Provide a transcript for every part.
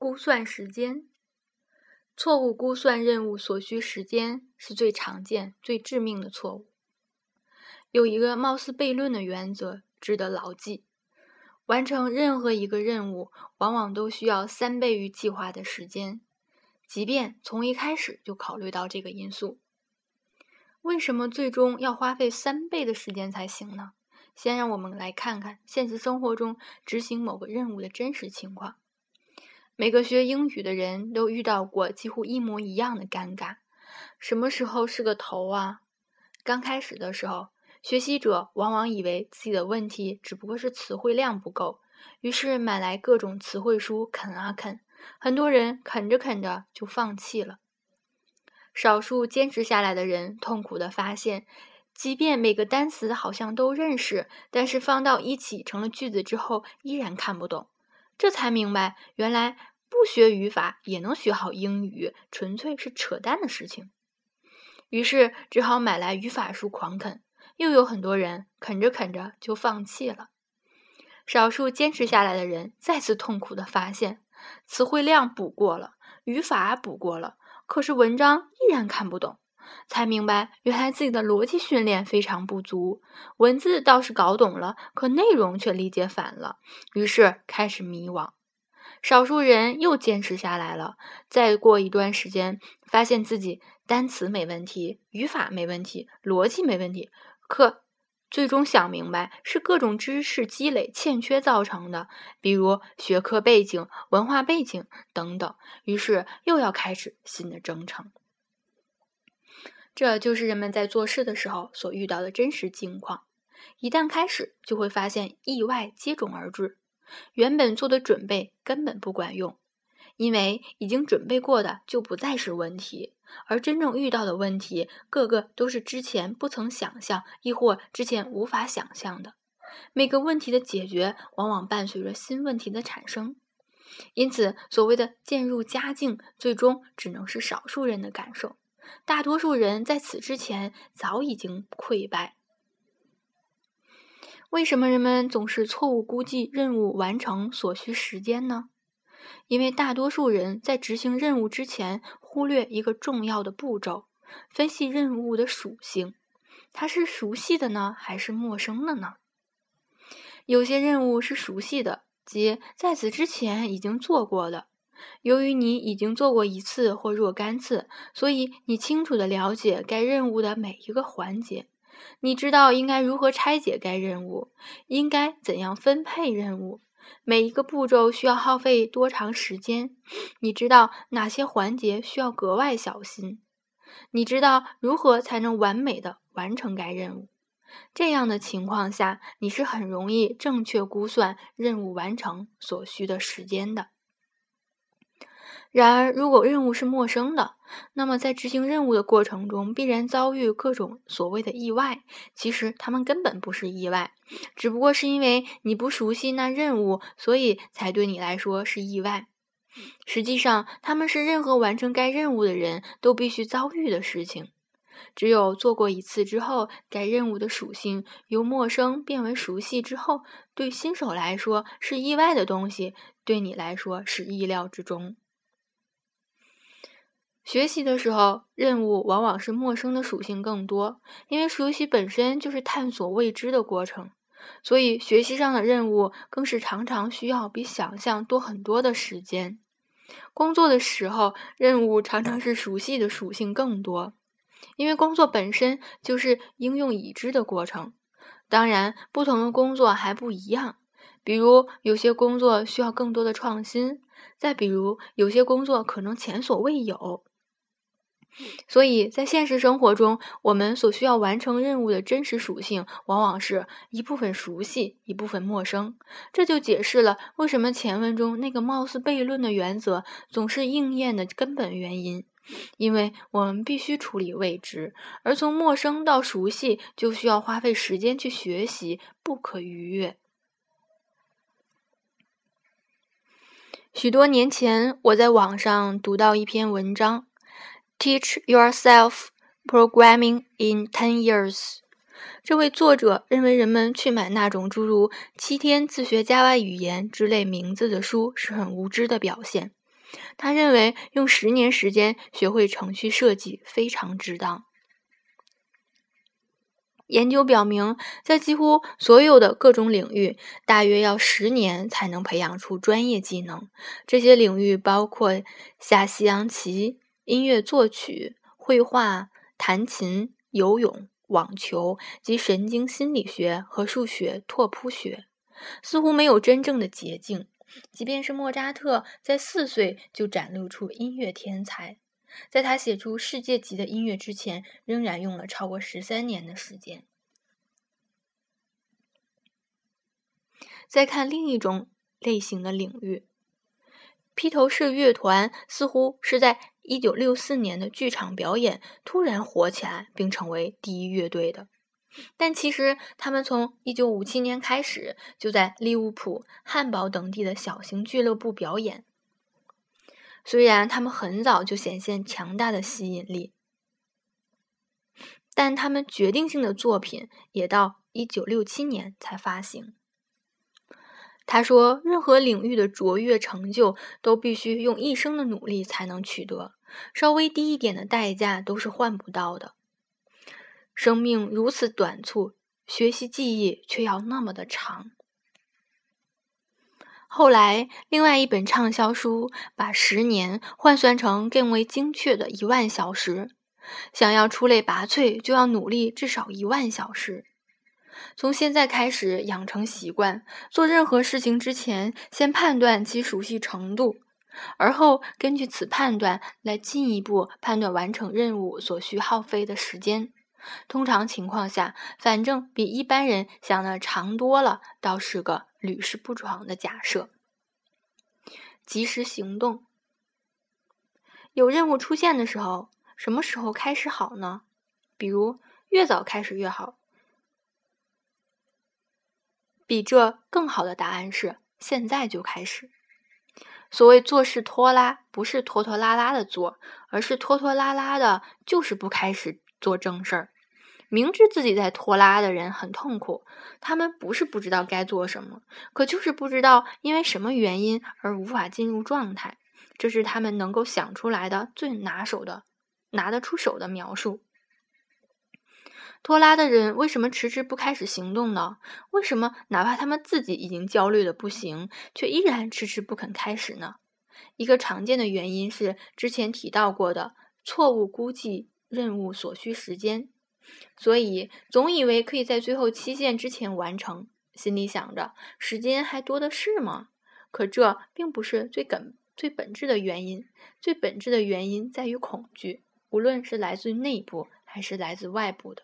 估算时间，错误估算任务所需时间是最常见、最致命的错误。有一个貌似悖论的原则值得牢记：完成任何一个任务，往往都需要三倍于计划的时间，即便从一开始就考虑到这个因素。为什么最终要花费三倍的时间才行呢？先让我们来看看现实生活中执行某个任务的真实情况。每个学英语的人都遇到过几乎一模一样的尴尬。什么时候是个头啊？刚开始的时候，学习者往往以为自己的问题只不过是词汇量不够，于是买来各种词汇书啃啊啃。很多人啃着啃着就放弃了。少数坚持下来的人痛苦地发现，即便每个单词好像都认识，但是放到一起成了句子之后，依然看不懂。这才明白，原来。不学语法也能学好英语，纯粹是扯淡的事情。于是只好买来语法书狂啃。又有很多人啃着啃着就放弃了。少数坚持下来的人再次痛苦的发现，词汇量补过了，语法补过了，可是文章依然看不懂。才明白，原来自己的逻辑训练非常不足。文字倒是搞懂了，可内容却理解反了。于是开始迷惘。少数人又坚持下来了，再过一段时间，发现自己单词没问题，语法没问题，逻辑没问题，可最终想明白是各种知识积累欠缺造成的，比如学科背景、文化背景等等。于是又要开始新的征程。这就是人们在做事的时候所遇到的真实境况。一旦开始，就会发现意外接踵而至。原本做的准备根本不管用，因为已经准备过的就不再是问题，而真正遇到的问题，个个都是之前不曾想象，亦或之前无法想象的。每个问题的解决，往往伴随着新问题的产生，因此，所谓的渐入佳境，最终只能是少数人的感受，大多数人在此之前早已经溃败。为什么人们总是错误估计任务完成所需时间呢？因为大多数人在执行任务之前忽略一个重要的步骤：分析任务的属性，它是熟悉的呢，还是陌生的呢？有些任务是熟悉的，即在此之前已经做过的。由于你已经做过一次或若干次，所以你清楚的了解该任务的每一个环节。你知道应该如何拆解该任务，应该怎样分配任务，每一个步骤需要耗费多长时间？你知道哪些环节需要格外小心？你知道如何才能完美的完成该任务？这样的情况下，你是很容易正确估算任务完成所需的时间的。然而，如果任务是陌生的，那么在执行任务的过程中必然遭遇各种所谓的意外。其实，他们根本不是意外，只不过是因为你不熟悉那任务，所以才对你来说是意外。实际上，他们是任何完成该任务的人都必须遭遇的事情。只有做过一次之后，该任务的属性由陌生变为熟悉之后，对新手来说是意外的东西，对你来说是意料之中。学习的时候，任务往往是陌生的属性更多，因为熟悉本身就是探索未知的过程，所以学习上的任务更是常常需要比想象多很多的时间。工作的时候，任务常常是熟悉的属性更多，因为工作本身就是应用已知的过程。当然，不同的工作还不一样，比如有些工作需要更多的创新，再比如有些工作可能前所未有。所以在现实生活中，我们所需要完成任务的真实属性，往往是一部分熟悉，一部分陌生。这就解释了为什么前文中那个貌似悖论的原则总是应验的根本原因。因为我们必须处理未知，而从陌生到熟悉，就需要花费时间去学习，不可逾越。许多年前，我在网上读到一篇文章。Teach yourself programming in ten years。这位作者认为，人们去买那种诸如“七天自学 Java 语言”之类名字的书是很无知的表现。他认为用十年时间学会程序设计非常值当。研究表明，在几乎所有的各种领域，大约要十年才能培养出专业技能。这些领域包括下西洋棋、音乐作曲、绘画、弹琴、游泳、网球及神经心理学和数学拓扑学。似乎没有真正的捷径。即便是莫扎特在四岁就展露出音乐天才。在他写出世界级的音乐之前，仍然用了超过十三年的时间。再看另一种类型的领域，披头士乐团似乎是在一九六四年的剧场表演突然火起来，并成为第一乐队的。但其实，他们从一九五七年开始就在利物浦、汉堡等地的小型俱乐部表演。虽然他们很早就显现强大的吸引力，但他们决定性的作品也到一九六七年才发行。他说：“任何领域的卓越成就都必须用一生的努力才能取得，稍微低一点的代价都是换不到的。生命如此短促，学习记忆却要那么的长。”后来，另外一本畅销书把十年换算成更为精确的一万小时。想要出类拔萃，就要努力至少一万小时。从现在开始养成习惯，做任何事情之前，先判断其熟悉程度，而后根据此判断来进一步判断完成任务所需耗费的时间。通常情况下，反正比一般人想的长多了，倒是个屡试不爽的假设。及时行动。有任务出现的时候，什么时候开始好呢？比如越早开始越好。比这更好的答案是现在就开始。所谓做事拖拉，不是拖拖拉拉的做，而是拖拖拉拉的，就是不开始做正事儿。明知自己在拖拉的人很痛苦，他们不是不知道该做什么，可就是不知道因为什么原因而无法进入状态。这是他们能够想出来的最拿手的、拿得出手的描述。拖拉的人为什么迟迟不开始行动呢？为什么哪怕他们自己已经焦虑的不行，却依然迟迟不肯开始呢？一个常见的原因是之前提到过的错误估计任务所需时间。所以，总以为可以在最后期限之前完成，心里想着时间还多的是吗？可这并不是最根、最本质的原因。最本质的原因在于恐惧，无论是来自内部还是来自外部的。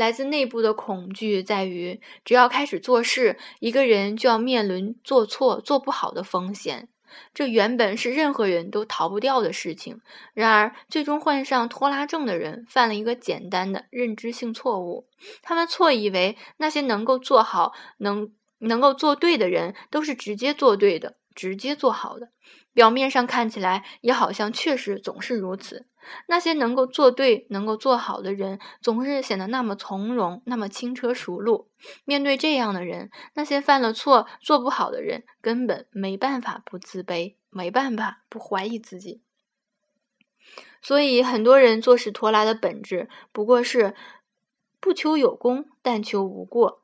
来自内部的恐惧在于，只要开始做事，一个人就要面临做错、做不好的风险。这原本是任何人都逃不掉的事情。然而，最终患上拖拉症的人犯了一个简单的认知性错误：他们错以为那些能够做好、能能够做对的人都是直接做对的、直接做好的。表面上看起来，也好像确实总是如此。那些能够做对、能够做好的人，总是显得那么从容，那么轻车熟路。面对这样的人，那些犯了错、做不好的人，根本没办法不自卑，没办法不怀疑自己。所以，很多人做事拖拉的本质，不过是不求有功，但求无过。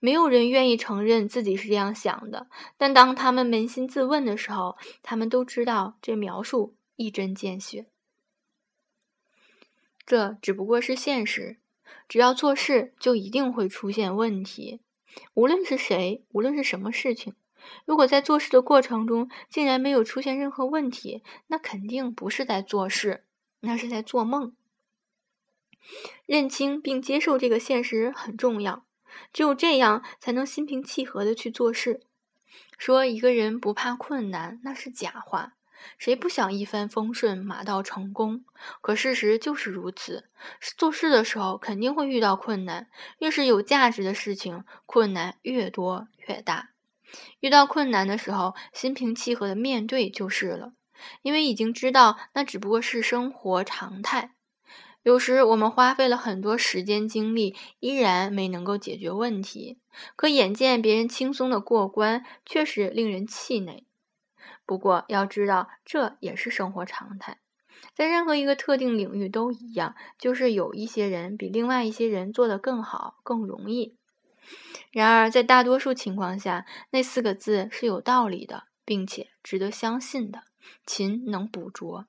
没有人愿意承认自己是这样想的，但当他们扪心自问的时候，他们都知道这描述一针见血。这只不过是现实，只要做事就一定会出现问题。无论是谁，无论是什么事情，如果在做事的过程中竟然没有出现任何问题，那肯定不是在做事，那是在做梦。认清并接受这个现实很重要，只有这样才能心平气和的去做事。说一个人不怕困难，那是假话。谁不想一帆风顺、马到成功？可事实就是如此。做事的时候肯定会遇到困难，越是有价值的事情，困难越多越大。遇到困难的时候，心平气和的面对就是了，因为已经知道那只不过是生活常态。有时我们花费了很多时间精力，依然没能够解决问题，可眼见别人轻松的过关，确实令人气馁。不过要知道，这也是生活常态，在任何一个特定领域都一样，就是有一些人比另外一些人做得更好、更容易。然而，在大多数情况下，那四个字是有道理的，并且值得相信的。勤能补拙。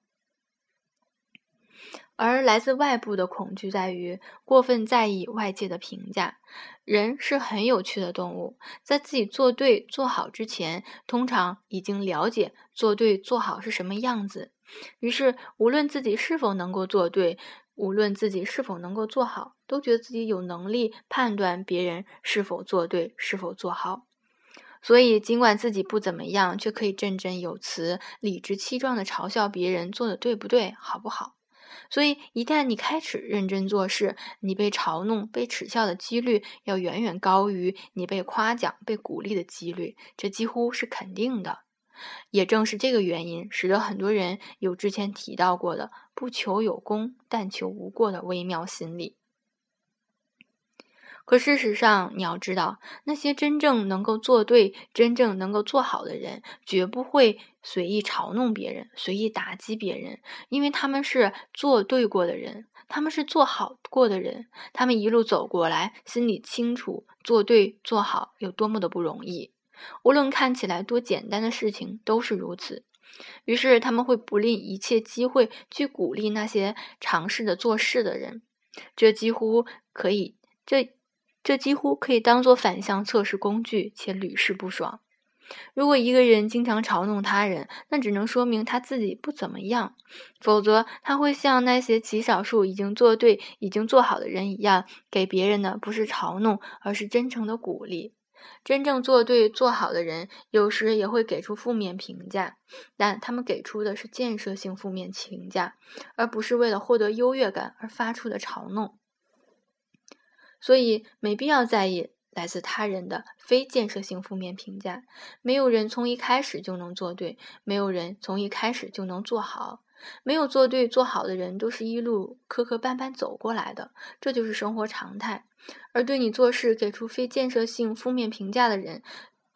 而来自外部的恐惧在于过分在意外界的评价。人是很有趣的动物，在自己做对做好之前，通常已经了解做对做好是什么样子。于是，无论自己是否能够做对，无论自己是否能够做好，都觉得自己有能力判断别人是否做对、是否做好。所以，尽管自己不怎么样，却可以振振有词、理直气壮地嘲笑别人做的对不对、好不好。所以，一旦你开始认真做事，你被嘲弄、被耻笑的几率要远远高于你被夸奖、被鼓励的几率，这几乎是肯定的。也正是这个原因，使得很多人有之前提到过的“不求有功，但求无过”的微妙心理。可事实上，你要知道，那些真正能够做对、真正能够做好的人，绝不会随意嘲弄别人、随意打击别人，因为他们是做对过的人，他们是做好过的人，他们一路走过来，心里清楚做对做好有多么的不容易。无论看起来多简单的事情，都是如此。于是，他们会不吝一切机会去鼓励那些尝试着做事的人，这几乎可以这。这几乎可以当做反向测试工具，且屡试不爽。如果一个人经常嘲弄他人，那只能说明他自己不怎么样；否则，他会像那些极少数已经做对、已经做好的人一样，给别人的不是嘲弄，而是真诚的鼓励。真正做对、做好的人，有时也会给出负面评价，但他们给出的是建设性负面评价，而不是为了获得优越感而发出的嘲弄。所以没必要在意来自他人的非建设性负面评价。没有人从一开始就能做对，没有人从一开始就能做好。没有做对做好的人，都是一路磕磕绊绊走过来的，这就是生活常态。而对你做事给出非建设性负面评价的人，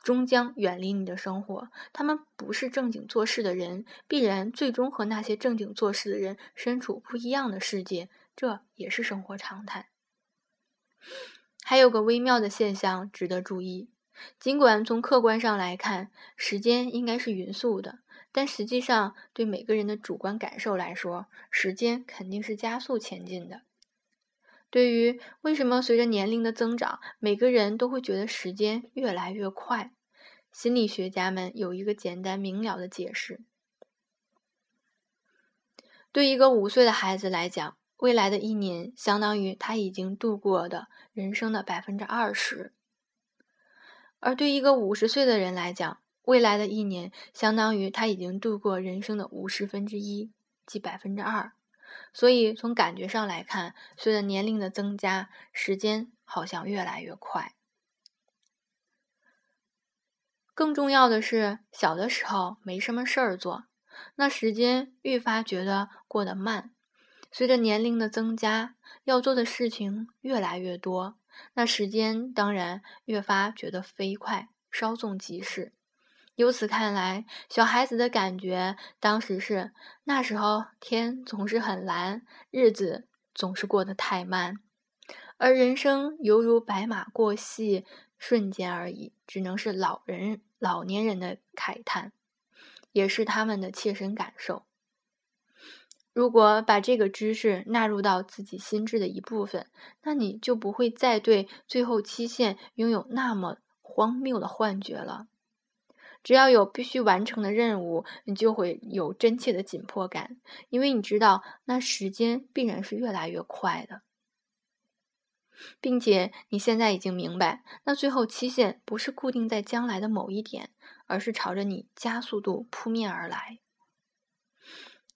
终将远离你的生活。他们不是正经做事的人，必然最终和那些正经做事的人身处不一样的世界，这也是生活常态。还有个微妙的现象值得注意：尽管从客观上来看，时间应该是匀速的，但实际上，对每个人的主观感受来说，时间肯定是加速前进的。对于为什么随着年龄的增长，每个人都会觉得时间越来越快，心理学家们有一个简单明了的解释：对一个五岁的孩子来讲。未来的一年相当于他已经度过的人生的百分之二十，而对一个五十岁的人来讲，未来的一年相当于他已经度过人生的五十分之一，即百分之二。所以从感觉上来看，随着年龄的增加，时间好像越来越快。更重要的是，小的时候没什么事儿做，那时间愈发觉得过得慢。随着年龄的增加，要做的事情越来越多，那时间当然越发觉得飞快，稍纵即逝。由此看来，小孩子的感觉当时是那时候天总是很蓝，日子总是过得太慢，而人生犹如白马过隙，瞬间而已，只能是老人老年人的慨叹，也是他们的切身感受。如果把这个知识纳入到自己心智的一部分，那你就不会再对最后期限拥有那么荒谬的幻觉了。只要有必须完成的任务，你就会有真切的紧迫感，因为你知道那时间必然是越来越快的，并且你现在已经明白，那最后期限不是固定在将来的某一点，而是朝着你加速度扑面而来。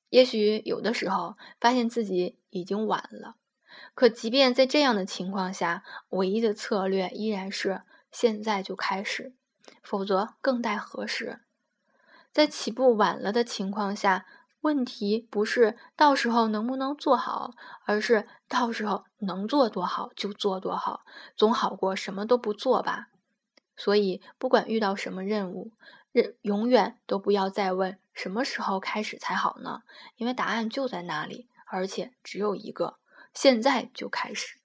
也许有的时候发现自己已经晚了，可即便在这样的情况下，唯一的策略依然是现在就开始，否则更待何时？在起步晚了的情况下，问题不是到时候能不能做好，而是到时候能做多好就做多好，总好过什么都不做吧。所以，不管遇到什么任务，永远都不要再问什么时候开始才好呢？因为答案就在那里，而且只有一个：现在就开始。